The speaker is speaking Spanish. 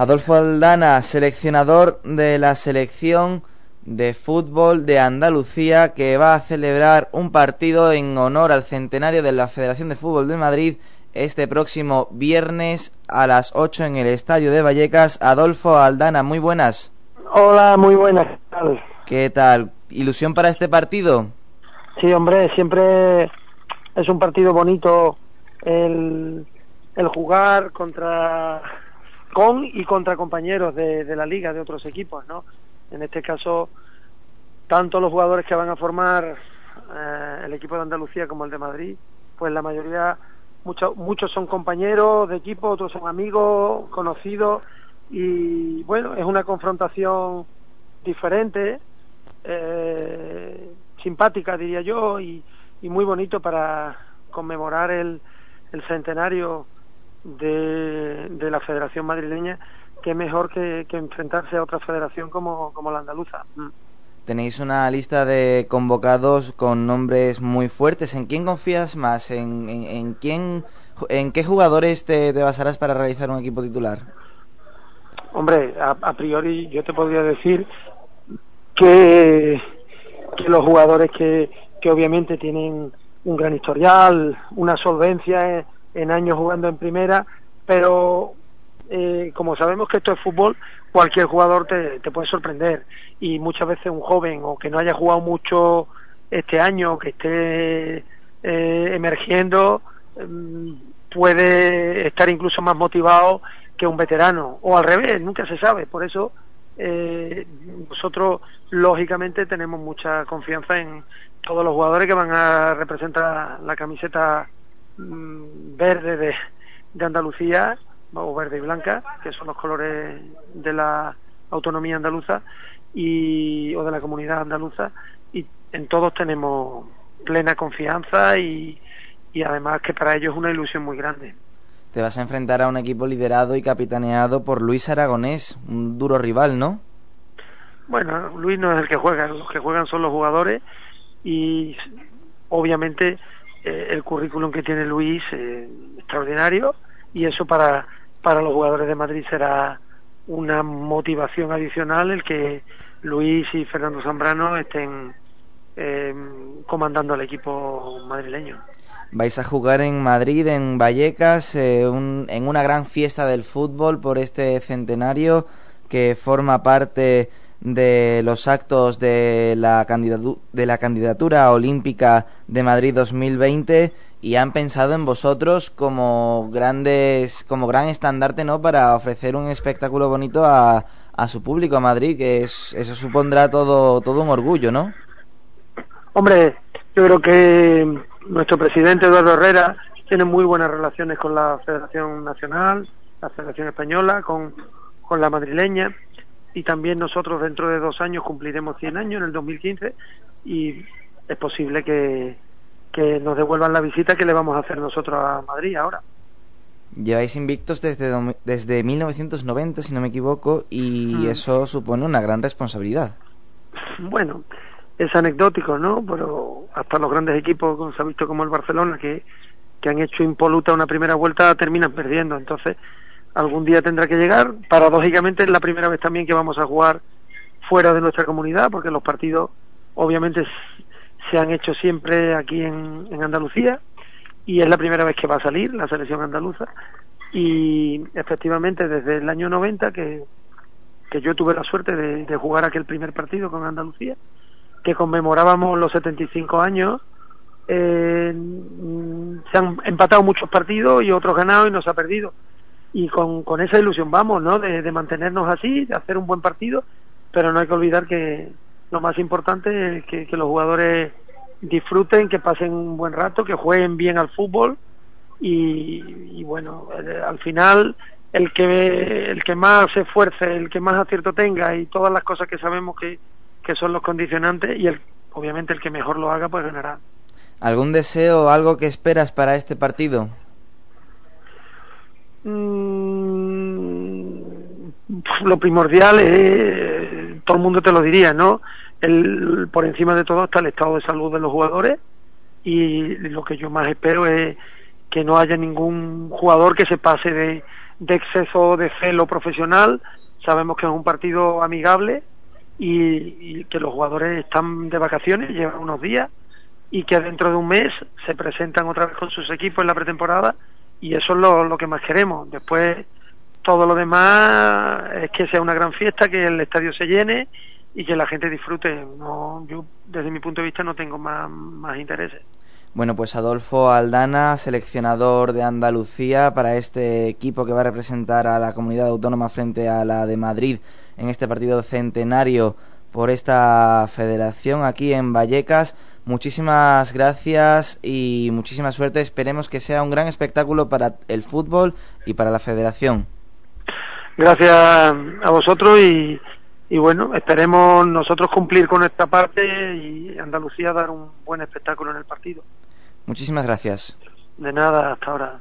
Adolfo Aldana, seleccionador de la selección de fútbol de Andalucía que va a celebrar un partido en honor al centenario de la Federación de Fútbol de Madrid este próximo viernes a las 8 en el Estadio de Vallecas. Adolfo Aldana, muy buenas. Hola, muy buenas. ¿Qué tal? ¿Qué tal? ¿Ilusión para este partido? Sí, hombre, siempre es un partido bonito el, el jugar contra con y contra compañeros de, de la liga, de otros equipos, ¿no? En este caso, tanto los jugadores que van a formar eh, el equipo de Andalucía como el de Madrid, pues la mayoría, muchos muchos son compañeros de equipo, otros son amigos, conocidos, y bueno, es una confrontación diferente, eh, simpática diría yo, y, y muy bonito para conmemorar el, el centenario de, de la Federación Madrileña, que mejor que, que enfrentarse a otra federación como, como la andaluza. Mm. Tenéis una lista de convocados con nombres muy fuertes. ¿En quién confías más? ¿En, en, en quién, en qué jugadores te, te, basarás para realizar un equipo titular? Hombre, a, a priori yo te podría decir que, que los jugadores que, que obviamente tienen un gran historial, una solvencia en, años jugando en primera, pero eh, como sabemos que esto es fútbol, cualquier jugador te, te, puede sorprender y muchas veces un joven o que no haya jugado mucho este año, que esté eh, emergiendo, mm, puede estar incluso más motivado que un veterano o al revés, nunca se sabe. Por eso eh, nosotros lógicamente tenemos mucha confianza en todos los jugadores que van a representar la camiseta mmm, verde de, de Andalucía o verde y blanca, que son los colores de la autonomía andaluza y o de la comunidad andaluza y en todos tenemos plena confianza y, y además que para ellos es una ilusión muy grande. Te vas a enfrentar a un equipo liderado y capitaneado por Luis Aragonés, un duro rival, ¿no? Bueno, Luis no es el que juega, los que juegan son los jugadores y obviamente eh, el currículum que tiene Luis eh, extraordinario y eso para para los jugadores de Madrid será una motivación adicional el que Luis y Fernando Zambrano estén eh, comandando al equipo madrileño. Vais a jugar en Madrid, en Vallecas, eh, un, en una gran fiesta del fútbol por este centenario que forma parte de los actos de la, de la candidatura olímpica de Madrid 2020 y han pensado en vosotros como grandes como gran estandarte no para ofrecer un espectáculo bonito a, a su público a Madrid que es, eso supondrá todo todo un orgullo no hombre yo creo que nuestro presidente Eduardo Herrera tiene muy buenas relaciones con la Federación Nacional la Federación Española con, con la madrileña y también nosotros dentro de dos años cumpliremos 100 años en el 2015 y es posible que que nos devuelvan la visita que le vamos a hacer nosotros a Madrid ahora. Lleváis invictos desde, desde 1990, si no me equivoco, y mm. eso supone una gran responsabilidad. Bueno, es anecdótico, ¿no? Pero hasta los grandes equipos, como se ha visto como el Barcelona, que, que han hecho impoluta una primera vuelta, terminan perdiendo. Entonces, algún día tendrá que llegar. Paradójicamente, es la primera vez también que vamos a jugar fuera de nuestra comunidad, porque los partidos, obviamente, se han hecho siempre aquí en, Andalucía y es la primera vez que va a salir la selección andaluza y efectivamente desde el año 90 que, yo tuve la suerte de, de jugar aquel primer partido con Andalucía que conmemorábamos los 75 años eh, se han empatado muchos partidos y otros ganados y nos ha perdido y con, con esa ilusión vamos ¿no? De, mantenernos así de hacer un buen partido pero no hay que olvidar que lo más importante es que, que los jugadores disfruten, que pasen un buen rato, que jueguen bien al fútbol y, y bueno, eh, al final el que el que más se esfuerce, el que más acierto tenga y todas las cosas que sabemos que, que son los condicionantes y el, obviamente el que mejor lo haga pues ganará. ¿Algún deseo algo que esperas para este partido? Mm, lo primordial es, todo el mundo te lo diría, ¿no? el, por encima de todo está el estado de salud de los jugadores y lo que yo más espero es que no haya ningún jugador que se pase de, de exceso de celo profesional. Sabemos que es un partido amigable y, que los jugadores están de vacaciones, llevan unos días y que dentro de un mes se presentan otra vez con sus equipos en la pretemporada y eso es lo, que más queremos. Después todo lo demás es que sea una gran fiesta, que el estadio se llene y que la gente disfrute. No, yo desde mi punto de vista no tengo más, más intereses. Bueno, pues Adolfo Aldana, seleccionador de Andalucía para este equipo que va a representar a la comunidad autónoma frente a la de Madrid en este partido centenario por esta federación aquí en Vallecas. Muchísimas gracias y muchísima suerte. Esperemos que sea un gran espectáculo para el fútbol y para la federación. Gracias a vosotros y, y bueno, esperemos nosotros cumplir con esta parte y Andalucía dar un buen espectáculo en el partido. Muchísimas gracias. De nada, hasta ahora.